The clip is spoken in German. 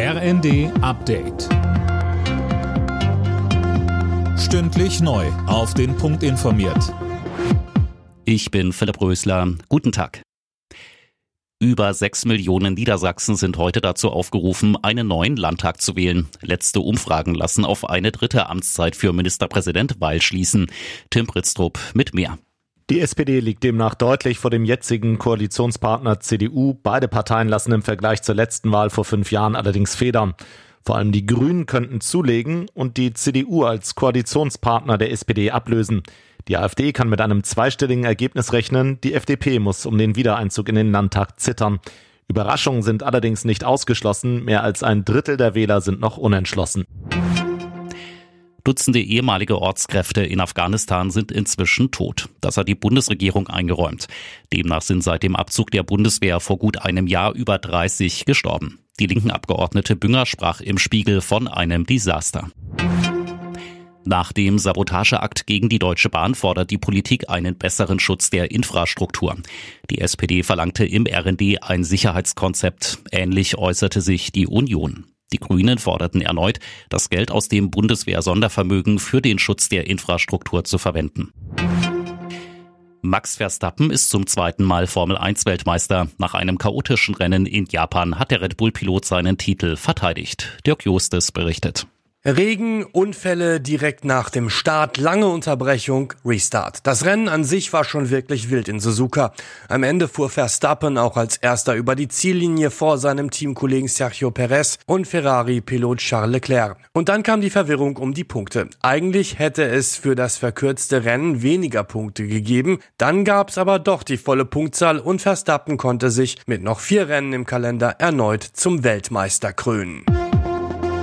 RND Update. Stündlich neu. Auf den Punkt informiert. Ich bin Philipp Rösler. Guten Tag. Über sechs Millionen Niedersachsen sind heute dazu aufgerufen, einen neuen Landtag zu wählen. Letzte Umfragen lassen auf eine dritte Amtszeit für Ministerpräsident Weil schließen. Tim Pritztrup mit mehr. Die SPD liegt demnach deutlich vor dem jetzigen Koalitionspartner CDU. Beide Parteien lassen im Vergleich zur letzten Wahl vor fünf Jahren allerdings federn. Vor allem die Grünen könnten zulegen und die CDU als Koalitionspartner der SPD ablösen. Die AfD kann mit einem zweistelligen Ergebnis rechnen. Die FDP muss um den Wiedereinzug in den Landtag zittern. Überraschungen sind allerdings nicht ausgeschlossen. Mehr als ein Drittel der Wähler sind noch unentschlossen. Dutzende ehemalige Ortskräfte in Afghanistan sind inzwischen tot. Das hat die Bundesregierung eingeräumt. Demnach sind seit dem Abzug der Bundeswehr vor gut einem Jahr über 30 gestorben. Die linken Abgeordnete Bünger sprach im Spiegel von einem Desaster. Nach dem Sabotageakt gegen die Deutsche Bahn fordert die Politik einen besseren Schutz der Infrastruktur. Die SPD verlangte im RND ein Sicherheitskonzept. Ähnlich äußerte sich die Union. Die Grünen forderten erneut, das Geld aus dem Bundeswehr-Sondervermögen für den Schutz der Infrastruktur zu verwenden. Max Verstappen ist zum zweiten Mal Formel 1 Weltmeister. Nach einem chaotischen Rennen in Japan hat der Red Bull Pilot seinen Titel verteidigt. Dirk Justes berichtet. Regen, Unfälle direkt nach dem Start, lange Unterbrechung, Restart. Das Rennen an sich war schon wirklich wild in Suzuka. Am Ende fuhr Verstappen auch als erster über die Ziellinie vor seinem Teamkollegen Sergio Perez und Ferrari-Pilot Charles Leclerc. Und dann kam die Verwirrung um die Punkte. Eigentlich hätte es für das verkürzte Rennen weniger Punkte gegeben, dann gab es aber doch die volle Punktzahl und Verstappen konnte sich mit noch vier Rennen im Kalender erneut zum Weltmeister krönen.